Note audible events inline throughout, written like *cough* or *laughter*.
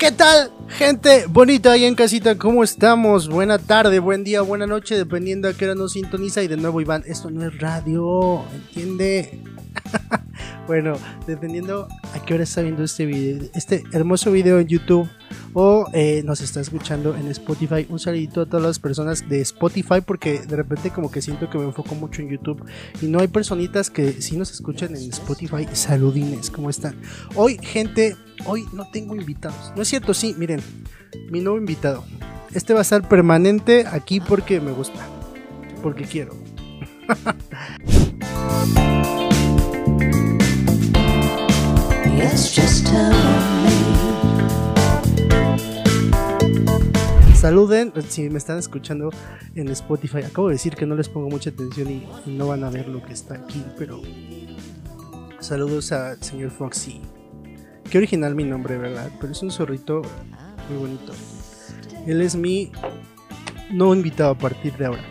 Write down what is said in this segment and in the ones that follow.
¿Qué tal, gente bonita ahí en casita? ¿Cómo estamos? Buena tarde, buen día, buena noche, dependiendo a qué hora nos sintoniza. Y de nuevo, Iván, esto no es radio, ¿entiende? *laughs* bueno, dependiendo a qué hora está viendo este video, este hermoso video en YouTube o eh, nos está escuchando en Spotify. Un saludito a todas las personas de Spotify porque de repente como que siento que me enfoco mucho en YouTube y no hay personitas que sí nos escuchan en Spotify. Saludines, ¿cómo están? Hoy, gente, hoy no tengo invitados. No es cierto, sí, miren, mi nuevo invitado. Este va a ser permanente aquí porque me gusta, porque quiero. Saluden si me están escuchando en Spotify. Acabo de decir que no les pongo mucha atención y, no van a ver lo que está aquí, pero saludos al señor Foxy. Qué original mi nombre, ¿verdad? Pero es un zorrito muy bonito. Él es mi no invitado a partir de ahora.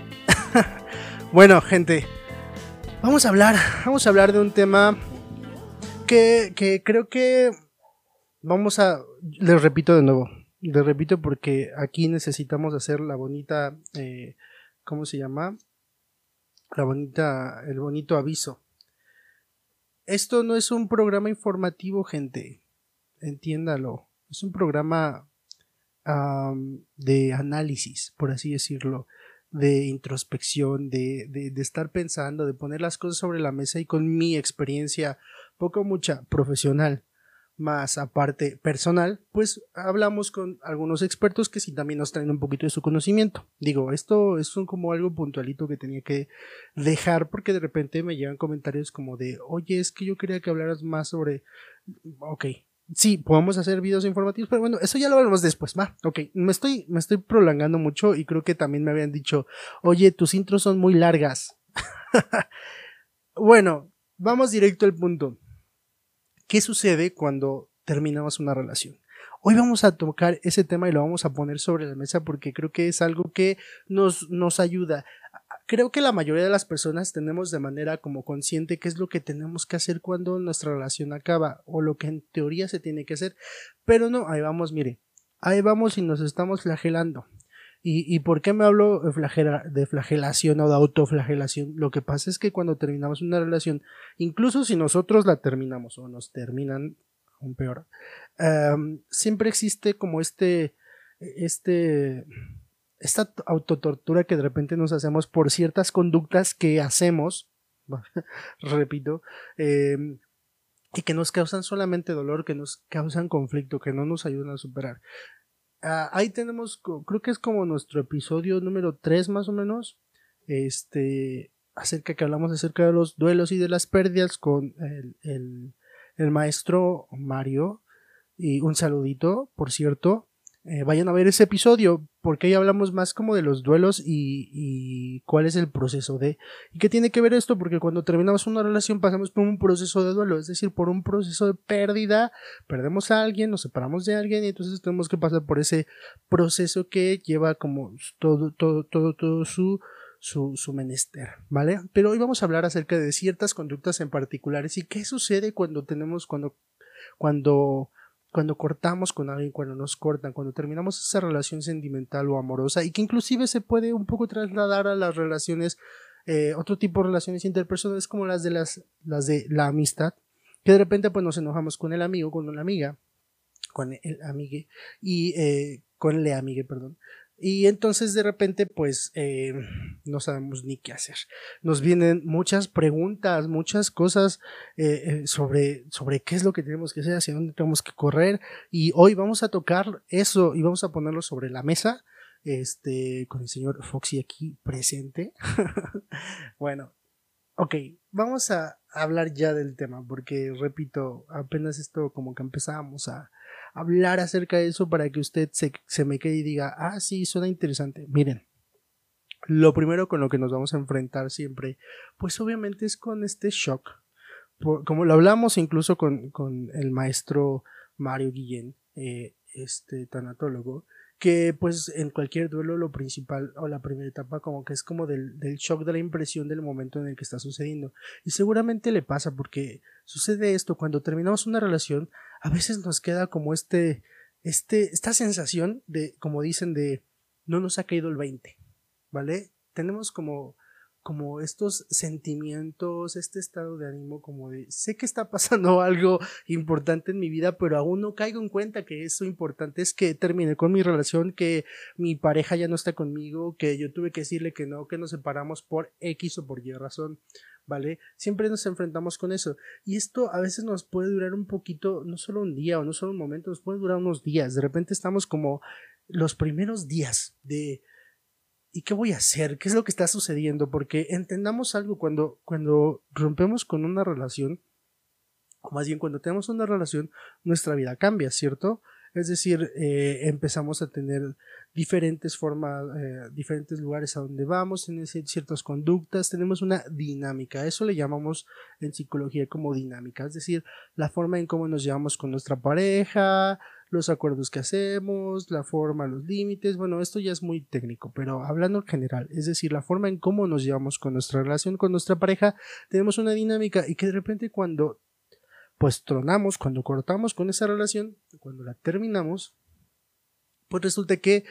*laughs* bueno, gente, vamos a hablar, vamos a hablar de un tema que, que creo que vamos a, les repito de nuevo, les repito porque aquí necesitamos hacer la bonita, eh, ¿cómo se llama? La bonita, el bonito aviso. Esto no es un programa informativo, gente. Entiéndalo. Es un programa de análisis, por así decirlo, de introspección, de, de, de, estar pensando, de poner las cosas sobre la mesa y con mi experiencia, poco mucha profesional, más aparte personal, pues hablamos con algunos expertos que sí también nos traen un poquito de su conocimiento. Digo, esto es como algo puntualito que tenía que dejar porque de repente me llegan comentarios como de, oye, es que yo quería que hablaras más sobre, ok, sí, podemos hacer videos informativos, pero bueno, eso ya lo veremos después, va, ok, me estoy, me estoy prolongando mucho y creo que también me habían dicho, oye, tus intros son muy largas. *laughs* bueno, vamos directo al punto. ¿Qué sucede cuando terminamos una relación? Hoy vamos a tocar ese tema y lo vamos a poner sobre la mesa porque creo que es algo que nos, nos ayuda. Creo que la mayoría de las personas tenemos de manera como consciente qué es lo que tenemos que hacer cuando nuestra relación acaba o lo que en teoría se tiene que hacer. Pero no, ahí vamos, mire, ahí vamos y nos estamos flagelando. ¿Y, por qué me hablo de, flagelación o de autoflagelación? Lo que pasa es que cuando terminamos una relación, incluso si nosotros la terminamos o nos terminan, aún peor, siempre existe como este, este, esta autotortura que de repente nos hacemos por ciertas conductas que hacemos, *laughs* repito, eh, y que nos causan solamente dolor, que nos causan conflicto, que no nos ayudan a superar. Ah, ahí tenemos, creo que es como nuestro episodio número 3 más o menos, este, acerca que hablamos acerca de los duelos y de las pérdidas con el, el, el maestro Mario. Y un saludito, por cierto. Eh, vayan a ver ese episodio, porque ahí hablamos más como de los duelos y, y, cuál es el proceso de... ¿Y qué tiene que ver esto? Porque cuando terminamos una relación pasamos por un proceso de duelo, es decir, por un proceso de pérdida, perdemos a alguien, nos separamos de alguien y entonces tenemos que pasar por ese proceso que lleva como todo, todo, todo, todo su... Su, su menester, ¿vale? Pero hoy vamos a hablar acerca de ciertas conductas en particulares y qué sucede cuando tenemos, cuando, cuando cuando cortamos con alguien, cuando nos cortan, cuando terminamos esa relación sentimental o amorosa y que inclusive se puede un poco trasladar a las relaciones, eh, otro tipo de relaciones interpersonales como las de las, las de la amistad, que de repente pues nos enojamos con el amigo, con una amiga, con el amigue y eh, con le amigue, perdón, y entonces de repente pues eh, no sabemos ni qué hacer. Nos vienen muchas preguntas, muchas cosas eh, eh, sobre, sobre qué es lo que tenemos que hacer, hacia dónde tenemos que correr. Y hoy vamos a tocar eso y vamos a ponerlo sobre la mesa. Este, con el señor Foxy aquí presente. *laughs* bueno, ok, vamos a hablar ya del tema, porque repito, apenas esto como que empezamos a, hablar acerca de eso para que usted se, se me quede y diga, ah, sí, suena interesante. Miren, lo primero con lo que nos vamos a enfrentar siempre, pues obviamente es con este shock. como lo hablamos incluso con, con el maestro Mario Guillén, eh, este tanatólogo, que pues en cualquier duelo lo principal o la primera etapa como que es como del, del, shock de la impresión del momento en el que está sucediendo y seguramente le pasa porque sucede esto cuando terminamos una relación a veces nos queda como este este, esta sensación de, como dicen, de no nos ha caído el 20, ¿vale? Tenemos como como estos sentimientos, este estado de ánimo como de sé que está pasando *laughs* algo importante en mi vida, pero aún no caigo en cuenta que eso importante es que terminé con mi relación, que mi pareja ya no está conmigo, que yo tuve que decirle que no, que nos separamos por X o por Y razón, ¿vale? Siempre nos enfrentamos con eso. Y esto a veces nos puede durar un poquito, no solo un día o no solo un momento, nos puede durar unos días. De repente estamos como los primeros días de ¿y qué voy a hacer? ¿Qué es lo que está sucediendo? Porque entendamos algo cuando, cuando rompemos con una relación, o más bien cuando tenemos una relación, nuestra vida cambia, ¿cierto? Es decir, eh, empezamos a tener diferentes formas, eh, diferentes lugares a donde vamos, tener ciertas conductas, tenemos una dinámica. Eso le llamamos en psicología como dinámica, es decir, la forma en cómo nos llevamos con nuestra pareja, los acuerdos que hacemos, la forma, los límites, bueno, esto ya es muy técnico, pero hablando en general, es decir, la forma en cómo nos llevamos con nuestra relación, con nuestra pareja, tenemos una dinámica y que de repente cuando pues tronamos, cuando cortamos con esa relación, cuando la terminamos, pues resulta que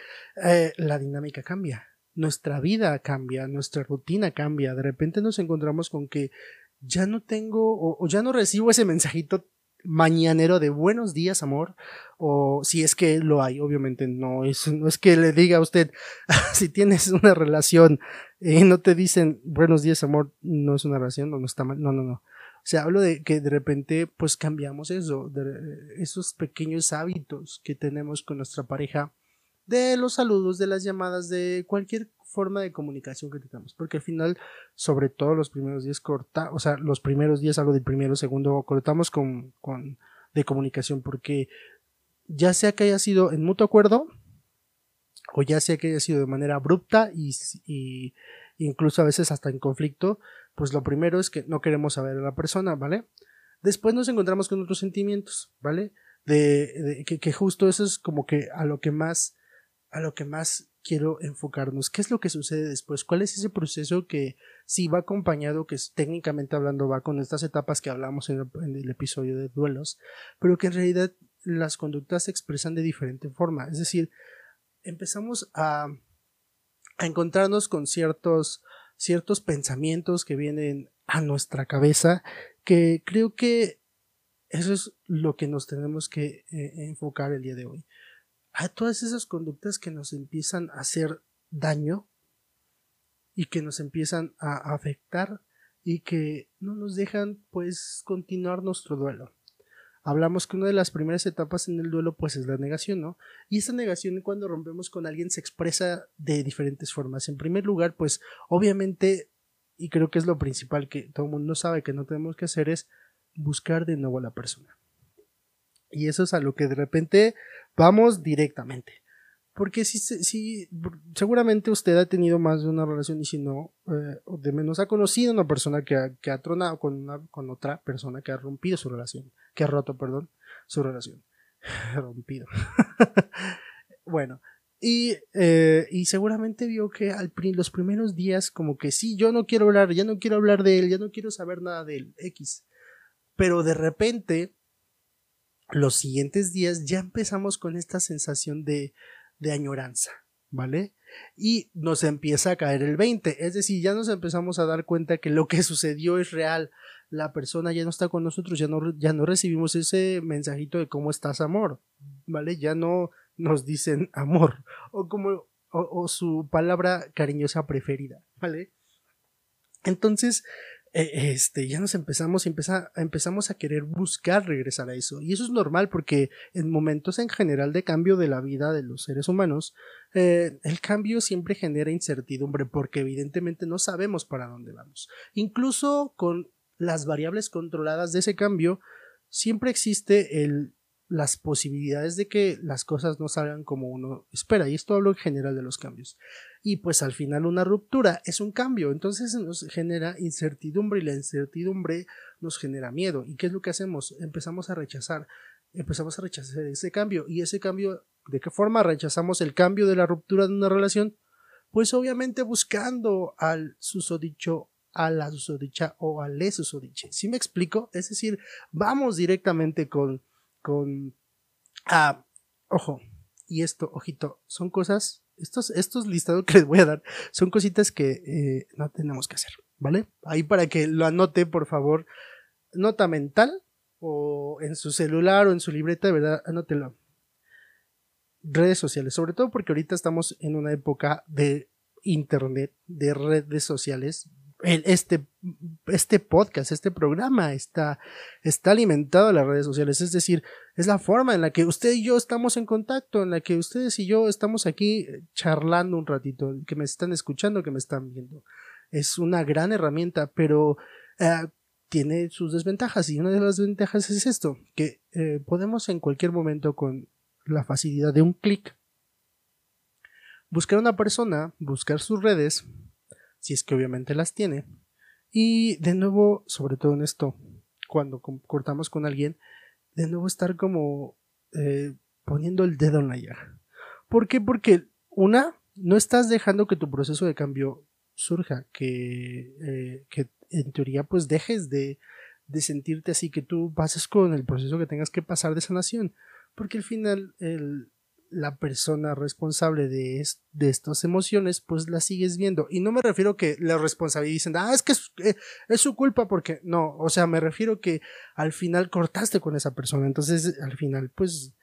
eh, la dinámica cambia, nuestra vida cambia, nuestra rutina cambia, de repente nos encontramos con que ya no tengo o ya no recibo ese mensajito mañanero de buenos días, amor, o si es que lo hay, obviamente no es, no es que le diga a usted, *laughs* si tienes una relación y no te dicen buenos días, amor, no es una relación, no, no está mal, no, no, no. O sea, hablo de que de repente pues cambiamos eso, esos pequeños hábitos que tenemos con nuestra pareja, de los saludos, de las llamadas, de cualquier forma de comunicación que tengamos, porque al final, sobre todo los primeros días corta, o sea, los primeros días, algo del primero, segundo, cortamos con, con de comunicación, porque ya sea que haya sido en mutuo acuerdo, o ya sea que haya sido de manera abrupta y, y incluso a veces hasta en conflicto, pues lo primero es que no queremos saber a la persona, ¿vale? Después nos encontramos con otros sentimientos, ¿vale? De, que, que, justo eso es como que a lo que más, a lo que más quiero enfocarnos. ¿Qué es lo que sucede después? ¿Cuál es ese proceso que sí va acompañado, que técnicamente hablando va con estas etapas que hablamos en el, episodio de duelos, pero que en realidad las conductas se expresan de diferente forma? Es decir, empezamos a, a encontrarnos con ciertos, ciertos pensamientos que vienen a nuestra cabeza que creo que eso es lo que nos tenemos que eh, enfocar el día de hoy a todas esas conductas que nos empiezan a hacer daño y que nos empiezan a afectar y que no nos dejan pues continuar nuestro duelo. Hablamos que una de las primeras etapas en el duelo pues es la negación, ¿no? Y esa negación cuando rompemos con alguien se expresa de diferentes formas. En primer lugar, pues obviamente, y creo que es lo principal que todo el mundo sabe que no tenemos que hacer es buscar de nuevo a la persona. Y eso es a lo que de repente vamos directamente. Porque si, si seguramente usted ha tenido más de una relación y si no, eh, de menos ha conocido una persona que ha, que ha tronado con, una, con otra persona que ha rompido su relación, que ha roto, perdón, su relación. *laughs* rompido. *laughs* bueno, y, eh, y, seguramente vio que al los primeros días como que sí, yo no quiero hablar, ya no quiero hablar de él, ya no quiero saber nada de él, X. Pero de repente los siguientes días ya empezamos con esta sensación de, de añoranza, ¿vale? Y nos empieza a caer el 20, es decir, ya nos empezamos a dar cuenta que lo que sucedió es real, la persona ya no está con nosotros, ya no, ya no recibimos ese mensajito de cómo estás, amor, ¿vale? Ya no nos dicen amor, o como, o su palabra cariñosa preferida, ¿vale? Entonces, este, ya nos empezamos, empezamos a querer buscar regresar a eso. Y eso es normal porque en momentos en general de cambio de la vida de los seres humanos, eh, el cambio siempre genera incertidumbre porque evidentemente no sabemos para dónde vamos. Incluso con las variables controladas de ese cambio, siempre existe el las posibilidades de que las cosas no salgan como uno espera. Y esto hablo en general de los cambios. Y pues al final una ruptura es un cambio. Entonces nos genera incertidumbre y la incertidumbre nos genera miedo. ¿Y qué es lo que hacemos? Empezamos a rechazar. Empezamos a rechazar ese cambio. ¿Y ese cambio? ¿De qué forma rechazamos el cambio de la ruptura de una relación? Pues obviamente buscando al susodicho a la susodicha o al susodiche. ¿Sí me explico? Es decir, vamos directamente con con, ojo, y esto, ojito, son cosas, estos, estos listados que *laughs* les voy a dar, son cositas que eh, no tenemos que hacer, ¿vale? Ahí para que lo anote, por favor, nota mental o en su celular o en su libreta, verdad, anótelo. Redes sociales, sobre todo porque ahorita estamos en una época de internet, de redes sociales, este, este podcast, este programa está, está alimentado a las redes sociales. Es decir, es la forma en la que usted y yo estamos en contacto, en la que ustedes y yo estamos aquí eh, charlando un ratito, que me están escuchando, que me están viendo. Es una gran herramienta, pero eh, tiene sus desventajas y una de las desventajas es esto, que eh, podemos en cualquier momento con la facilidad de un clic buscar una persona, buscar sus redes, si es que obviamente las tiene. Y de nuevo, sobre todo en esto, cuando cortamos con alguien, de nuevo estar como eh, poniendo el dedo en la llaga. ¿Por qué? Porque una, no estás dejando que tu proceso de cambio surja, que, eh, que en teoría pues dejes de, de sentirte así, que tú pases con el proceso que tengas que pasar de sanación, porque al final el, la persona responsable de, de estas emociones, pues la sigues viendo. Y no me refiero que la responsabilidad ah, es que eh, es, su culpa porque no, o sea, me refiero que al final cortaste con esa persona. Entonces, al final, pues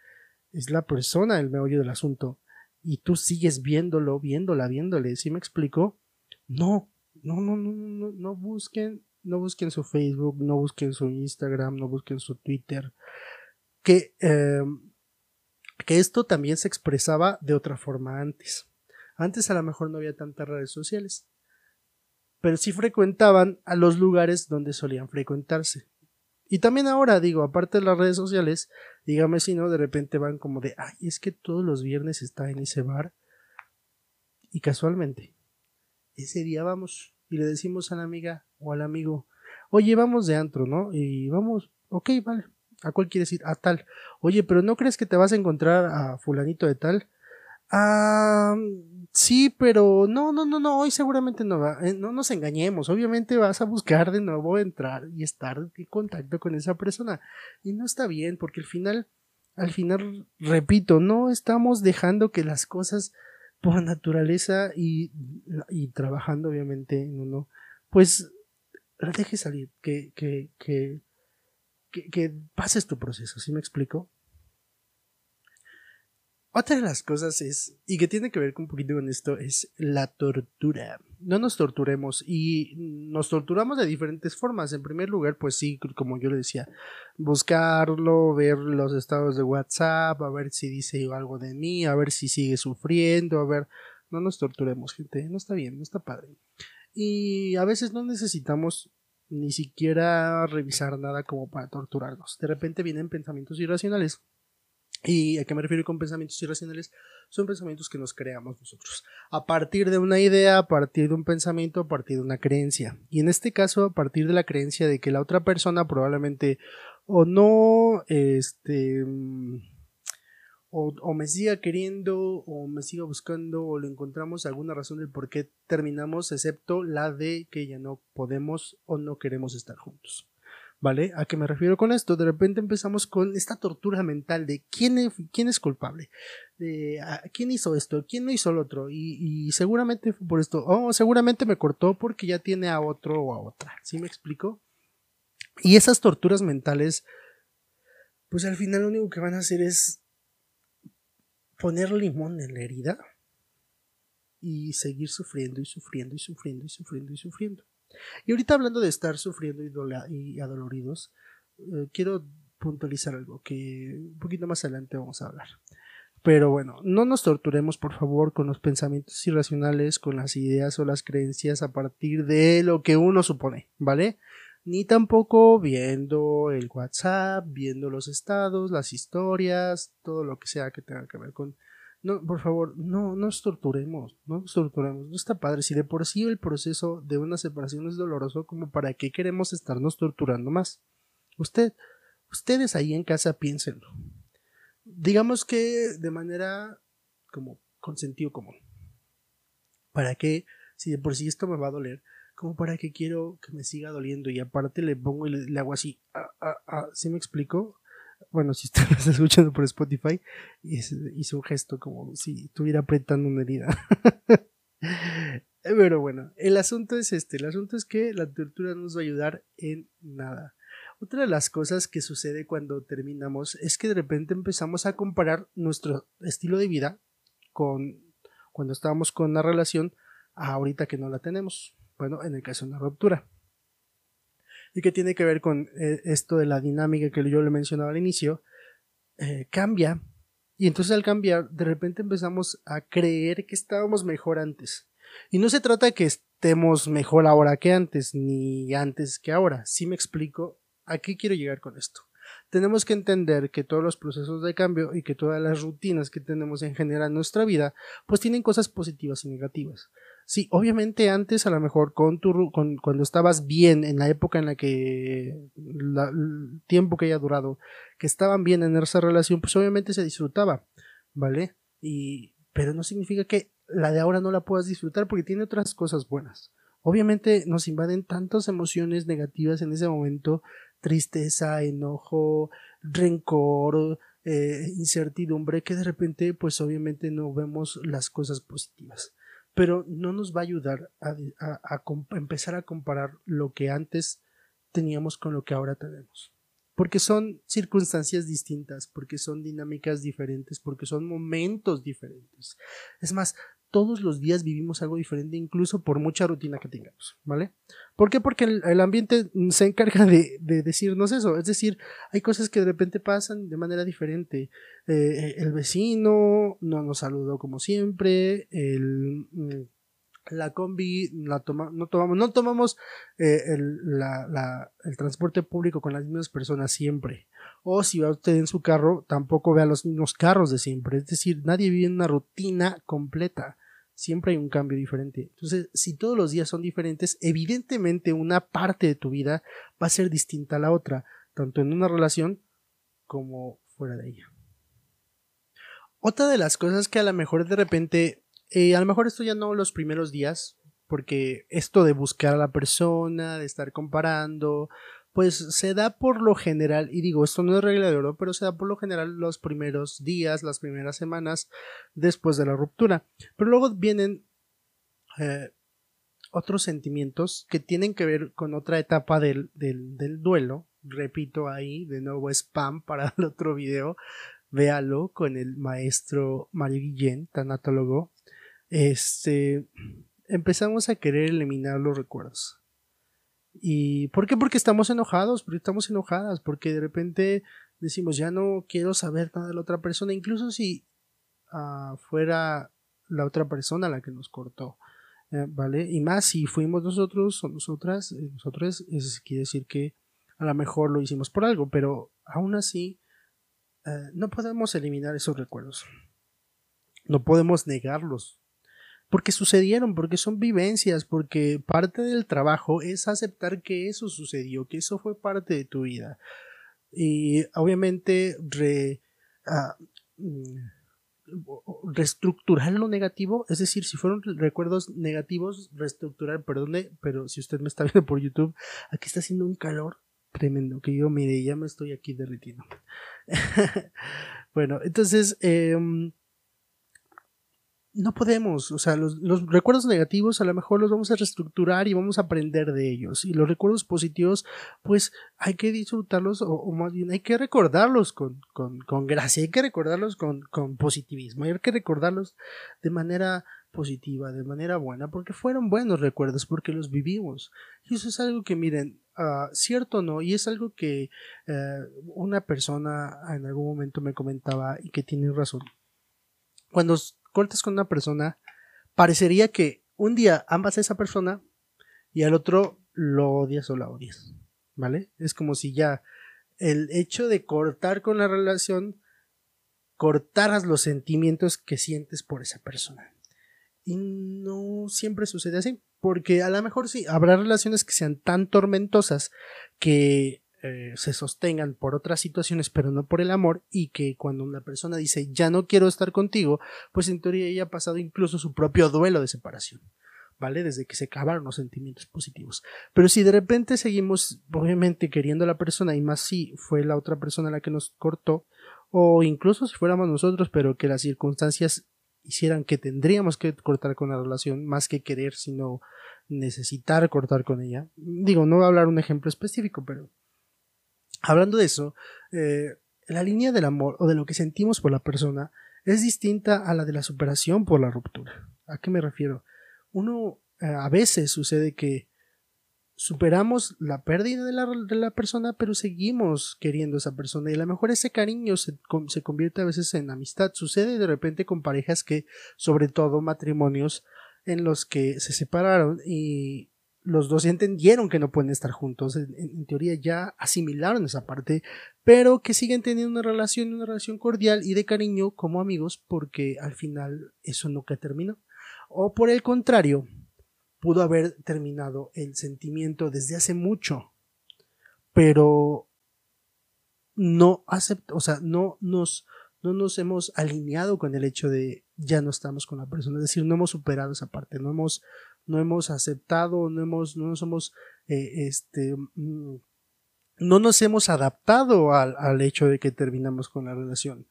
es la persona el meollo del asunto. Y tú sigues viéndolo, viéndola, viéndole. ¿Sí me explico? No, no, no, no, no, no busquen, no busquen su Facebook, no busquen su Instagram, no busquen su Twitter. Que eh, que esto también se expresaba de otra forma antes. Antes a lo mejor no había tantas redes sociales, pero sí frecuentaban a los lugares donde solían frecuentarse. Y también ahora, digo, aparte de las redes sociales, dígame si no, de repente van como de, ay, es que todos los viernes está en ese bar. Y casualmente, ese día vamos y le decimos a la amiga o al amigo, oye, vamos de antro, ¿no? Y vamos, ok, vale, ¿A cuál quieres ir? A tal. Oye, pero ¿no crees que te vas a encontrar a fulanito de tal? Ah, sí, pero no, no, no, no, hoy seguramente no va, eh, no nos engañemos, obviamente vas a buscar de nuevo entrar y estar en contacto con esa persona y no está bien porque al final, al final, repito, no estamos dejando que las cosas por naturaleza y, y trabajando obviamente en uno, pues deje salir, que, que, que que, pases tu proceso, ¿sí me explico? Otra de las cosas es, y que tiene que ver un poquito con esto, es la tortura. No nos torturemos y nos torturamos de diferentes formas. En primer lugar, pues sí, como yo le decía, buscarlo, ver los estados de WhatsApp, a ver si dice algo de mí, a ver si sigue sufriendo, a ver, no nos torturemos, gente, no está bien, no está padre. Y a veces no necesitamos ni siquiera revisar nada como para torturarnos. De repente vienen pensamientos irracionales. ¿Y a qué me refiero con pensamientos irracionales? Son pensamientos que nos creamos nosotros. A partir de una idea, a partir de un pensamiento, a partir de una creencia. Y en este caso, a partir de la creencia de que la otra persona probablemente o no, este, o, me siga queriendo o me siga buscando o le encontramos alguna razón del por qué terminamos, excepto la de que ya no podemos o no queremos estar juntos. ¿Vale? ¿A qué me refiero con esto? De repente empezamos con esta tortura mental de quién es, quién es culpable, de quién hizo esto, quién no hizo lo otro, y, seguramente fue por esto, o seguramente me cortó porque ya tiene a otro o a otra. ¿Sí me explico? Y esas torturas mentales, pues al final lo único que van a hacer es poner limón en la herida y seguir sufriendo y sufriendo y sufriendo y sufriendo y sufriendo. Y ahorita hablando de estar sufriendo y, adoloridos, eh, quiero puntualizar algo que un poquito más adelante vamos a hablar. Pero bueno, no nos torturemos por favor con los pensamientos irracionales, con las ideas o las creencias a partir de lo que uno supone, ¿vale? Ni tampoco viendo el WhatsApp, viendo los estados, las historias, todo lo que sea que tenga que ver con... No, por favor, no, nos torturemos, no nos torturemos, no está padre. Si de por sí el proceso de una separación es doloroso, como para qué queremos estarnos torturando más. Usted, ustedes ahí en casa piénsenlo. Digamos que de manera como con sentido común. ¿Para qué? Si de por sí esto me va a doler, como para que quiero que me siga doliendo y aparte le pongo y le, hago así, ah, ah, ah, ¿sí me explico? bueno, si usted *laughs* lo está escuchando por Spotify, hizo un gesto como si estuviera apretando una herida. *laughs* Pero bueno, el asunto es este, el asunto es que la tortura no nos va a ayudar en nada. Otra de las cosas que sucede cuando terminamos es que de repente empezamos a comparar nuestro estilo de vida con cuando estábamos con una relación a ahorita que no la tenemos. Bueno, en el caso de una ruptura. Y que tiene que ver con eh, esto de la dinámica que yo le mencionaba al inicio, eh, cambia. Y entonces al cambiar, de repente empezamos a creer que estábamos mejor antes. Y no se trata de que estemos mejor ahora que antes, ni antes que ahora. Si me explico, ¿A qué quiero llegar con esto? Tenemos que entender que todos los procesos de cambio y que todas las rutinas que tenemos en general en nuestra vida, pues tienen cosas positivas y negativas. Sí, obviamente antes a lo mejor con tu, con, cuando estabas bien en la época en la que el tiempo que haya durado, que estaban bien en esa relación, pues obviamente se disfrutaba, ¿vale? Y pero no significa que la de ahora no la puedas disfrutar porque tiene otras cosas buenas. Obviamente nos invaden tantas emociones negativas en ese momento tristeza, enojo, rencor, eh, incertidumbre, que de repente pues obviamente no vemos las cosas positivas. Pero no nos va a ayudar a, empezar a comparar lo que antes teníamos con lo que ahora tenemos porque son circunstancias distintas, porque son dinámicas diferentes, porque son momentos diferentes. Es más, todos los días vivimos algo diferente, incluso por mucha rutina que tengamos, ¿vale? ¿Por qué? Porque el, ambiente se encarga de, decirnos eso, es decir, hay cosas que de repente pasan de manera diferente. Eh, el vecino no nos saludó como siempre, el, mm, la combi la toma, no tomamos, no tomamos eh, el, el transporte público con las mismas personas siempre. O si va usted en su carro, tampoco vea los mismos carros de siempre. Es decir, nadie vive en una rutina completa siempre hay un cambio diferente. Entonces, si todos los días son diferentes, evidentemente una parte de tu vida va a ser distinta a la otra, tanto en una relación como fuera de ella. Otra de las cosas que a lo mejor de repente, eh, a lo mejor esto ya no los primeros días, porque esto de buscar a la persona, de estar comparando, pues se da por lo general, y digo, esto no es regla de oro, pero se da por lo general los primeros días, las primeras semanas después de la ruptura. Pero luego vienen eh, otros sentimientos que tienen que ver con otra etapa del, del, duelo. Repito ahí, de nuevo spam para *laughs* el otro video. Véalo con el maestro Mario Guillén, tanatólogo. Este, empezamos a querer eliminar los recuerdos ¿Y por qué? Porque estamos enojados, porque estamos enojadas, porque de repente decimos ya no quiero saber nada de la otra persona, incluso si uh, fuera la otra persona la que nos cortó, eh, ¿vale? Y más si fuimos nosotros o nosotras, eh, nosotros, eso quiere decir que a lo mejor lo hicimos por algo, pero aún así eh, no podemos eliminar esos recuerdos, no podemos negarlos, porque sucedieron, porque son vivencias, porque parte del trabajo es aceptar que eso sucedió, que eso fue parte de tu vida. Y obviamente ah, mm, reestructurar lo negativo, es decir, si fueron recuerdos negativos, reestructurar, perdone, pero si usted me está viendo por YouTube, aquí está haciendo un calor tremendo, que yo, mire, ya me estoy aquí derritiendo. *laughs* bueno, entonces, eh, no podemos, o sea, los, recuerdos negativos a lo mejor los vamos a reestructurar y vamos a aprender de ellos. Y los recuerdos positivos, pues hay que disfrutarlos o, más bien hay que recordarlos con, con, con gracia, hay que recordarlos con, con, positivismo, hay que recordarlos de manera positiva, de manera buena, porque fueron buenos recuerdos, porque los vivimos. Y eso es algo que miren, uh, cierto o no, y es algo que eh, una persona en algún momento me comentaba y que tiene razón. Cuando cortas con una persona, parecería que un día amas a esa persona y al otro lo odias o la odias. ¿Vale? Es como si ya el hecho de cortar con la relación cortaras los sentimientos que sientes por esa persona. Y no siempre sucede así, porque a lo mejor sí, habrá relaciones que sean tan tormentosas que eh, se sostengan por otras situaciones, pero no por el amor, y que cuando una persona dice ya no quiero estar contigo, pues en teoría ella ha pasado incluso su propio duelo de separación. ¿vale? Desde que se acabaron los sentimientos positivos. Pero si de repente seguimos, obviamente, queriendo a la persona, y más si fue la otra persona la que nos cortó, o incluso si fuéramos nosotros, pero que las circunstancias hicieran que tendríamos que cortar con la relación, más que querer, sino necesitar cortar con ella. Digo, no voy a hablar un ejemplo específico, pero hablando de eso, eh, la línea del amor o de lo que sentimos por la persona es distinta a la de la superación por la ruptura. ¿A qué me refiero? Uno eh, a veces sucede que superamos la pérdida de la, de la, persona, pero seguimos queriendo a esa persona y a lo mejor ese cariño se, se, convierte a veces en amistad. Sucede de repente con parejas que, sobre todo matrimonios, en los que se separaron y los dos entendieron que no pueden estar juntos, en, teoría ya asimilaron esa parte, pero que siguen teniendo una relación, una relación cordial y de cariño como amigos, porque al final eso nunca terminó. O por el contrario, pudo haber terminado el sentimiento desde hace mucho, pero no aceptó, o sea, no nos, no nos hemos alineado con el hecho de ya no estamos con la persona, es decir, no hemos superado esa parte, no hemos, no hemos aceptado, no hemos, no nos hemos, eh, este, mm, no nos hemos adaptado al, al hecho de que terminamos con la relación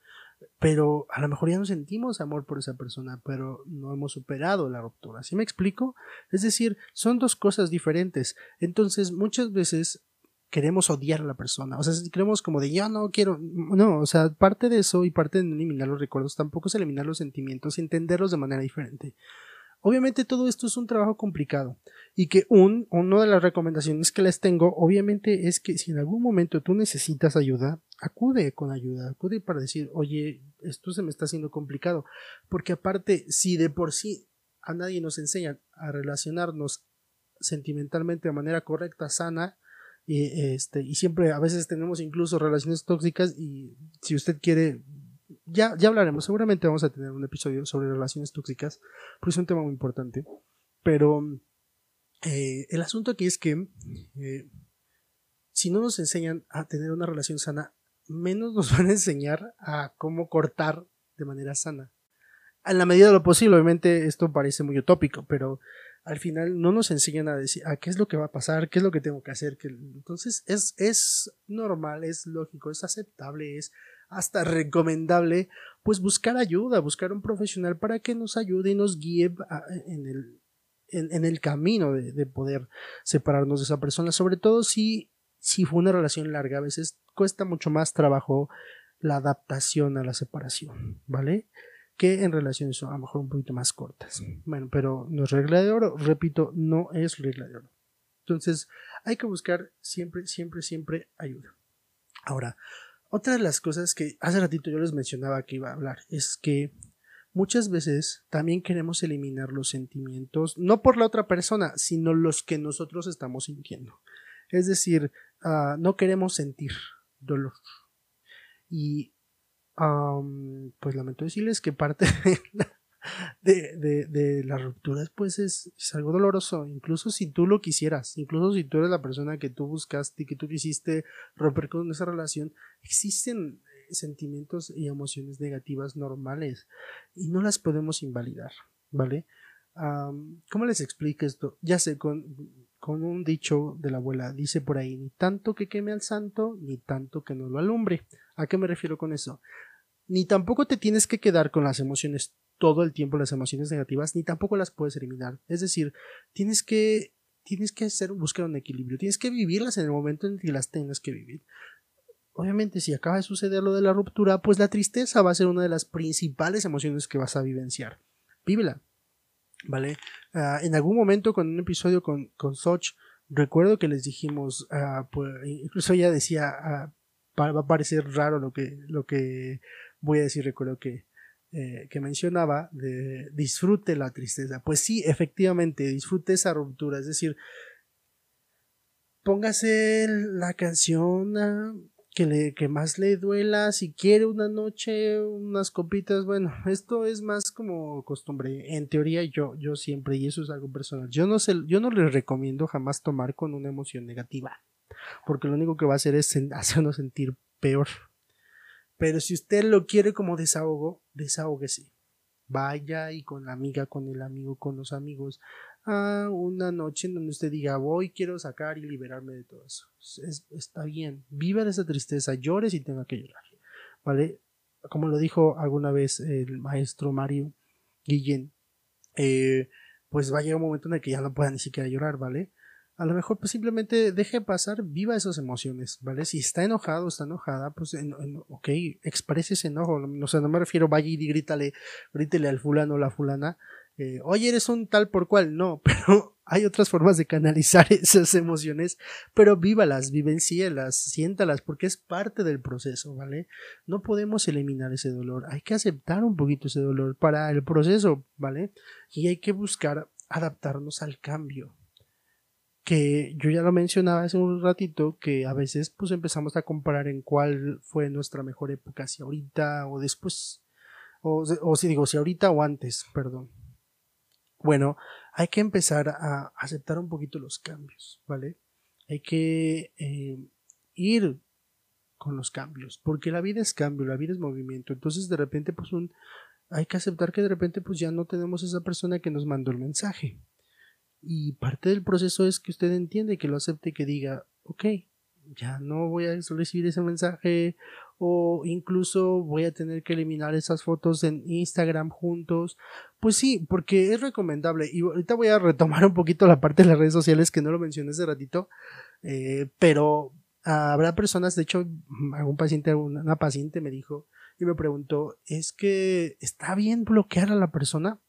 pero a lo mejor ya no sentimos amor por esa persona, pero no hemos superado la ruptura. ¿Sí me explico? Es decir, son dos cosas diferentes. Entonces, muchas veces queremos odiar a la persona. O sea, queremos como de yo no quiero. No, o sea, parte de eso y parte de eliminar los recuerdos tampoco es eliminar los sentimientos entenderlos de manera diferente. Obviamente todo esto es un trabajo complicado y que un, una de las recomendaciones que les tengo obviamente es que si en algún momento tú necesitas ayuda, acude con ayuda, acude para decir, oye, esto se me está haciendo complicado, porque aparte, si de por sí a nadie nos enseña a relacionarnos sentimentalmente de manera correcta, sana, y, este, y siempre a veces tenemos incluso relaciones tóxicas y si usted quiere ya, ya hablaremos, seguramente vamos a tener un episodio sobre relaciones tóxicas, porque es un tema muy importante. Pero eh, el asunto aquí es que eh, si no nos enseñan a tener una relación sana, menos nos *laughs* van a enseñar a cómo cortar de manera sana. En la medida de lo posible, obviamente esto parece muy utópico, pero al final no nos enseñan a decir a qué es lo que va a pasar, qué es lo que tengo que hacer. Que... Entonces es, es normal, es lógico, es aceptable, es hasta recomendable, pues buscar ayuda, buscar un profesional para que nos ayude y nos guíe en el, en, el camino de, poder separarnos de esa persona, sobre todo si, si fue una relación larga, a veces cuesta mucho más trabajo la adaptación a la separación, ¿vale? Que en relaciones a lo mejor un poquito más cortas. Bueno, pero no es regla de oro, repito, no es regla de oro. Entonces, hay que buscar siempre, siempre, siempre ayuda. Ahora, otra de las cosas que hace ratito yo les mencionaba que iba a hablar es que muchas veces también queremos eliminar los sentimientos, no por la otra persona, sino los que nosotros estamos sintiendo. Es decir, ah, no queremos sentir dolor. Y pues lamento decirles que parte *laughs* de la, de, de, de las rupturas, pues es, algo doloroso, incluso si tú lo quisieras, incluso si tú eres la persona que tú buscaste y que tú quisiste romper con esa relación, existen eh, sentimientos y emociones negativas normales y no las podemos invalidar, ¿vale? ¿Cómo les explico esto? Ya sé, con, con un dicho de la abuela, dice por ahí, ni tanto que queme al santo, ni tanto que no lo alumbre. ¿A qué me refiero con eso? Ni tampoco te tienes que quedar con las emociones todo el tiempo las emociones negativas, ni tampoco las puedes eliminar. Es decir, tienes que, tienes que hacer, buscar un equilibrio, tienes que vivirlas en el momento en que las tengas que vivir. Obviamente, si acaba de suceder lo de la ruptura, pues la tristeza va a ser una de las principales emociones que vas a vivenciar. Vívela. ¿Vale? Ah, en algún momento, con un episodio con, con Soch, recuerdo que les dijimos, uh, pues, incluso ella decía, ah, va a parecer raro lo que, lo que voy a decir, recuerdo que eh, que mencionaba de disfrute la tristeza. Pues sí, efectivamente, disfrute esa ruptura. Es decir, póngase la canción ah, que, le, que más le duela. Si quiere una noche, unas copitas. Bueno, esto es más como costumbre. En teoría, yo, yo siempre, y eso es algo personal, yo no, sé, yo no les recomiendo jamás tomar con una emoción negativa. Porque lo único que va a hacer es *laughs* hacernos sentir peor. Pero si usted lo quiere como desahogo, desahógese. Vaya y con la amiga, con el amigo, con los amigos, a una noche en donde usted diga, voy, quiero sacar y liberarme de todo eso. está bien, viva esa tristeza, llore si tenga que llorar, ¿vale? Como lo dijo alguna vez el maestro Mario Guillén, eh, pues va a llegar un momento en el que ya no pueda ni siquiera llorar, ¿vale? A lo mejor pues simplemente deje pasar, viva esas emociones, ¿vale? Si está enojado, está enojada, pues en, ok, exprese ese enojo, no, sé, no me refiero vaya y grítale, grítele al fulano o la fulana, eh, oye, eres un tal por cual, no, *laughs* pero hay otras formas de canalizar *laughs* esas emociones, pero vívalas, vivencielas, siéntalas, porque es parte del proceso, ¿vale? No podemos eliminar ese dolor, hay que aceptar un poquito ese dolor para el proceso, ¿vale? Y hay que buscar adaptarnos al cambio, que yo ya lo mencionaba hace un ratito, que a veces pues empezamos a comparar en cuál fue nuestra mejor época, si ahorita o después, o, si digo, si ahorita o antes, perdón. Bueno, hay que empezar a aceptar un poquito los cambios, ¿vale? Hay que eh, ir con los cambios, porque la vida es cambio, la vida es movimiento, entonces de repente pues un, hay que aceptar que de repente pues ya no tenemos esa persona que nos mandó el mensaje, y parte del proceso es que usted entiende, que lo acepte que diga, ok, ya no voy a recibir ese mensaje o incluso voy a tener que eliminar esas fotos en Instagram juntos. Pues sí, porque es recomendable. Y ahorita voy a retomar un poquito la parte de las redes sociales que no lo mencioné hace ratito, eh, pero habrá personas, de hecho, algún paciente, una paciente me dijo y me preguntó, ¿es que está bien bloquear a la persona?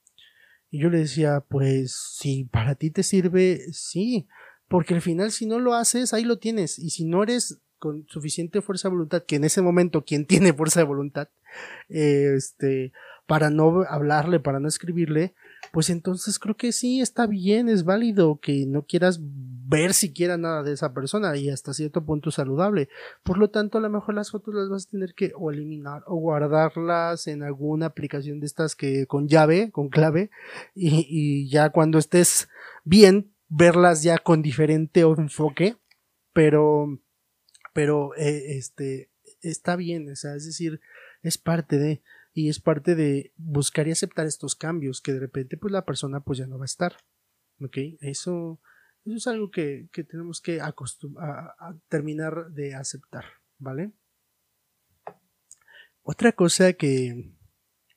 Y yo le decía, pues si para ti te sirve, sí, porque al final si no lo haces, ahí lo tienes. Y si no eres con suficiente fuerza de voluntad, que en ese momento quien tiene fuerza de voluntad, este, para no hablarle, para no escribirle, pues entonces creo que sí está bien, es válido que no quieras ver siquiera nada de esa persona y hasta cierto punto saludable. Por lo tanto, a lo mejor las fotos las vas a tener que o eliminar o guardarlas en alguna aplicación de estas que con llave, con clave, y, ya cuando estés bien, verlas ya con diferente enfoque, pero, pero, eh, este, está bien, o sea, es decir, es parte de, y es parte de buscar y aceptar estos cambios que de repente pues la persona pues ya no va a estar eso eso es algo que, tenemos que a, terminar de aceptar vale otra cosa que,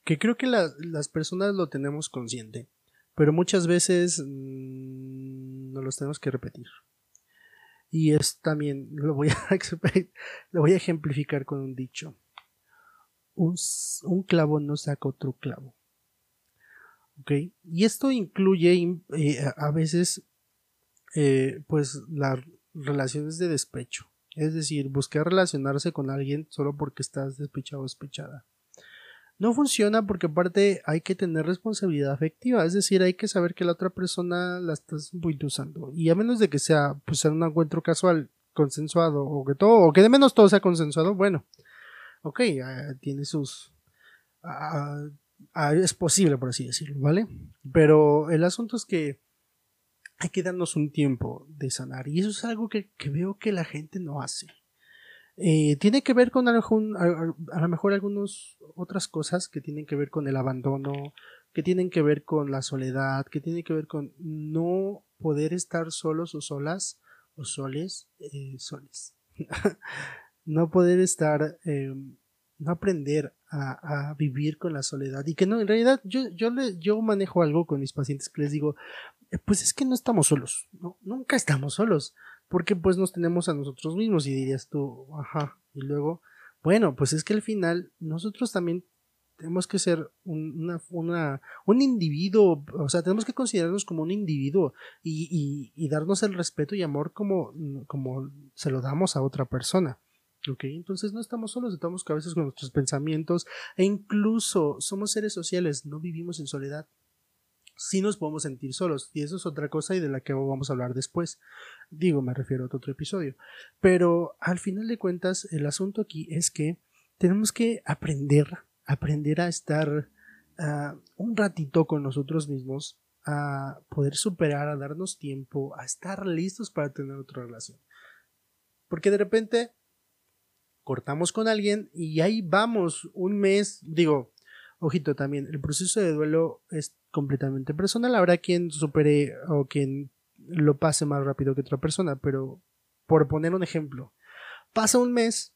que creo que las personas lo tenemos consciente pero muchas veces mm, no los tenemos que repetir. Y es también lo voy a *laughs* lo voy a ejemplificar con un dicho un, clavo no saca otro clavo. Y esto incluye eh, a veces eh, pues las relaciones de despecho. Es decir, buscar relacionarse con alguien solo porque estás despechado o despechada. No funciona porque aparte hay que tener responsabilidad afectiva, es decir, hay que saber que la otra persona la estás usando. Y a menos de que sea pues un encuentro casual, consensuado, o que todo, o que de menos todo sea consensuado, bueno, ok, tiene sus... es posible, por así decirlo, ¿vale? Pero el asunto es que hay que darnos un tiempo de sanar y eso es algo que, veo que la gente no hace. Eh, tiene que ver con a, a, lo mejor algunas otras cosas que tienen que ver con el abandono, que tienen que ver con la soledad, que tienen que ver con no poder estar solos o solas o soles, eh, soles. *laughs* no poder estar, eh, no aprender a, vivir con la soledad y que no, en realidad yo, yo, le, yo manejo algo con mis pacientes que les digo, eh, pues es que no estamos solos, ¿no? nunca estamos solos, porque pues nos tenemos a nosotros mismos y dirías tú, ajá, y luego, bueno, pues es que al final nosotros también tenemos que ser una, una, un individuo, o sea, tenemos que considerarnos como un individuo y, y, y darnos el respeto y amor como, como se lo damos a otra persona. Entonces no estamos solos, estamos veces con nuestros pensamientos e incluso somos seres sociales, no vivimos en soledad. Sí nos podemos sentir solos y eso es otra cosa y de la que vamos a hablar después. Digo, me refiero a otro episodio. Pero al final de cuentas, el asunto aquí es que tenemos que aprender, aprender a estar ah, un ratito con nosotros mismos, a poder superar, a darnos tiempo, a estar listos para tener otra relación. Porque de repente cortamos con alguien y ahí vamos un mes, digo, ojito también, el proceso de duelo es completamente personal. Habrá quien supere o quien lo pase más rápido que otra persona, pero por poner un ejemplo, pasa un mes,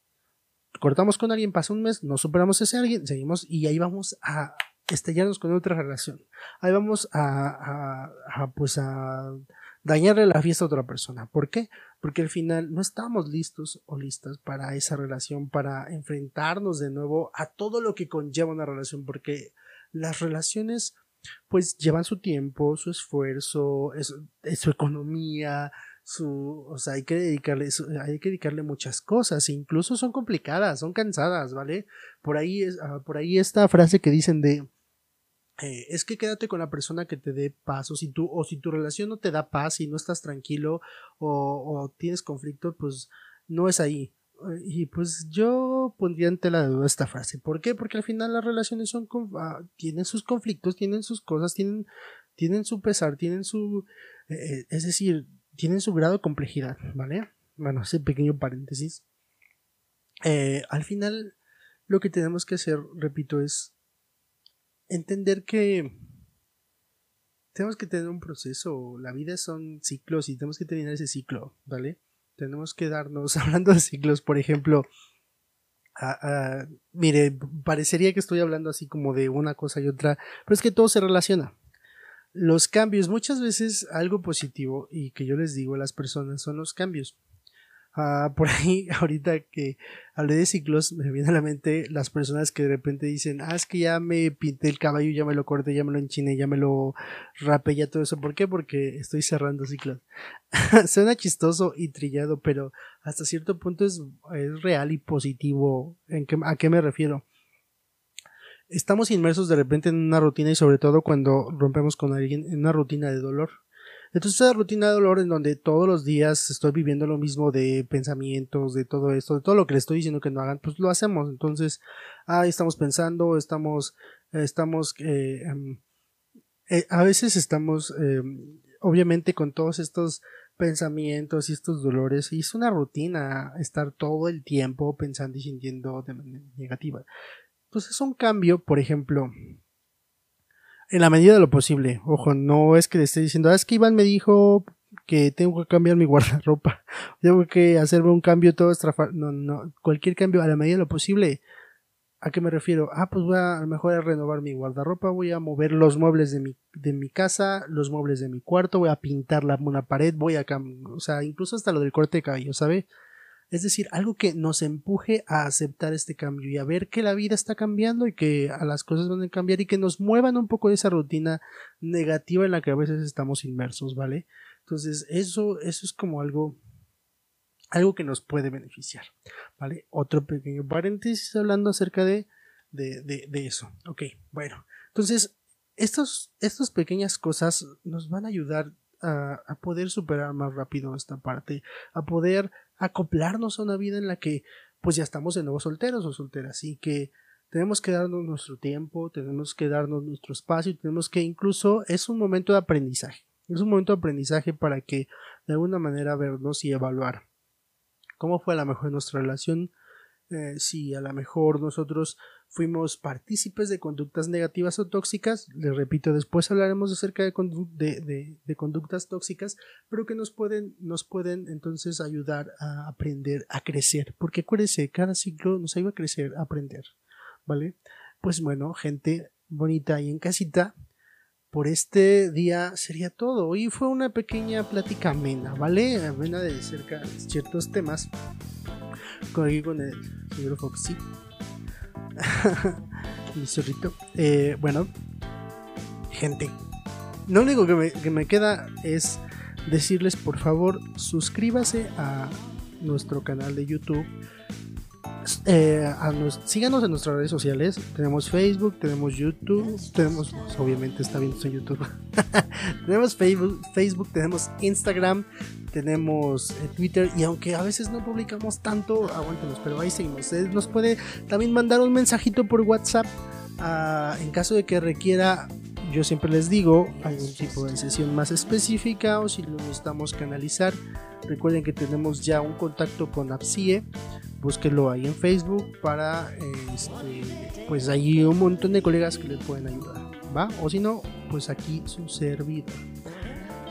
cortamos con alguien, pasa un mes, no superamos ese alguien, seguimos y ahí vamos a estallarnos con otra relación. Ahí vamos a, pues a dañarle la fiesta a otra persona. ¿Por qué? Porque al final no estamos listos o listas para esa relación, para enfrentarnos de nuevo a todo lo que conlleva una relación, porque las relaciones pues llevan su tiempo, su esfuerzo, su economía, su, o sea, hay que dedicarle, hay que dedicarle muchas cosas, incluso son complicadas, son cansadas, ¿vale? Por ahí, es, ah, por ahí esta frase que dicen de, eh, es que quédate con la persona que te dé paz, o si tu, o si tu relación no te da paz y no estás tranquilo o, tienes conflicto, pues no es ahí. Y pues yo pondría ante la duda esta frase. ¿Por qué? Porque al final las relaciones son ah, tienen sus conflictos, tienen sus cosas, tienen, tienen su pesar, tienen su eh, es decir, tienen su grado de complejidad, ¿vale? Bueno, ese pequeño paréntesis. Eh, al final, lo que tenemos que hacer, repito, es entender que tenemos que tener un proceso. La vida son ciclos y tenemos que terminar ese ciclo, ¿vale? Tenemos que darnos, *laughs* hablando de ciclos, por ejemplo, mire, parecería que estoy hablando así como de una cosa y otra, pero es que todo se relaciona los cambios, muchas veces algo positivo y que yo les digo a las personas son los cambios. Ah, por ahí, *laughs* ahorita que hablé de ciclos, me viene a la mente las personas que de repente dicen, ah, es que ya me pinté el caballo, ya me lo corté, ya me lo enchiné, ya me lo rapé, ya todo eso. ¿Por qué? Porque estoy cerrando ciclos. *laughs* Suena chistoso y trillado, pero hasta cierto punto es, es real y positivo. ¿En ¿A qué me refiero? estamos inmersos de repente en una rutina y sobre todo cuando rompemos con alguien en una rutina de dolor. Entonces esa rutina de dolor en donde todos los días estoy viviendo lo mismo de pensamientos, de todo esto, de todo lo que le estoy diciendo que no hagan, pues lo hacemos. Entonces, ah, estamos pensando, estamos, estamos, eh, em, eh, a veces estamos, em, obviamente con todos estos pensamientos y estos dolores y es una rutina estar todo el tiempo pensando y sintiendo de manera negativa. Pues es un cambio, por ejemplo, en la medida de lo posible. Ojo, no es que le esté diciendo, ah, es que Iván me dijo que tengo que cambiar mi *laughs* guardarropa, tengo que hacerme un cambio todo estrafar. No, no, cualquier cambio a la medida de lo posible. ¿A qué me refiero? Ah, pues voy a, a lo mejor a renovar mi guardarropa, voy a mover los muebles de mi, de mi casa, los muebles de mi cuarto, voy a pintar la, una pared, voy a, o sea, incluso hasta lo del corte de cabello, ¿sabe? Es decir, algo que nos empuje a aceptar este cambio y a ver que la vida está cambiando y que a las cosas van a cambiar y que nos muevan un poco de esa rutina negativa en la que a veces estamos inmersos, ¿vale? Entonces, eso, eso es como algo, algo que nos puede beneficiar, ¿vale? Otro pequeño paréntesis hablando acerca de, de, de, eso. Ok, bueno. Entonces, estos, estas pequeñas cosas nos van a ayudar a, a, poder superar más rápido esta parte, a poder acoplarnos a una vida en la que pues ya estamos de nuevo solteros o solteras, así que tenemos que darnos nuestro tiempo, tenemos que darnos nuestro espacio, tenemos que incluso es un momento de aprendizaje, es un momento de aprendizaje para que de alguna manera vernos y evaluar cómo fue a lo mejor nuestra relación, eh, si a lo mejor nosotros fuimos partícipes de conductas negativas o tóxicas, les repito, después hablaremos acerca de, conductas tóxicas, pero que nos pueden, nos pueden entonces ayudar a aprender a crecer, porque acuérdense, cada ciclo nos ayuda a crecer, a aprender, ¿vale? Pues bueno, gente bonita y en casita, por este día sería todo. Hoy fue una pequeña plática amena, ¿vale? Amena de cerca ciertos temas. Con, el señor. *laughs* mi zorrito. Eh, bueno, gente, lo único que me queda es decirles por favor suscríbase a nuestro canal de YouTube eh, síganos en nuestras redes sociales. Tenemos Facebook, tenemos YouTube, tenemos, pues, obviamente está viendo en YouTube. *laughs* tenemos Facebook, Facebook, tenemos Instagram, tenemos eh, Twitter y aunque a veces no publicamos tanto, aguántenos, pero ahí seguimos. nos puede también mandar un mensajito por WhatsApp ah, en caso de que requiera yo siempre les digo algún tipo de sesión más específica o si lo necesitamos canalizar recuerden que tenemos ya un contacto con APSIE búsquelo ahí en Facebook para, este, pues hay un montón de colegas que le pueden ayudar, ¿va? O si no, pues aquí su servidor.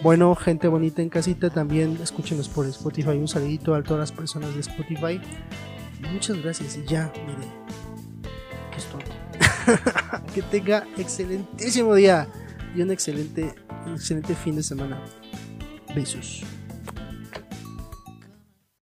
Bueno, gente bonita en casita, también escúchenos por Spotify. Un saludito a todas las personas de Spotify. Muchas gracias y ya, miren. Que es *laughs* que tenga excelentísimo día y un excelente, excelente fin de semana. Besos.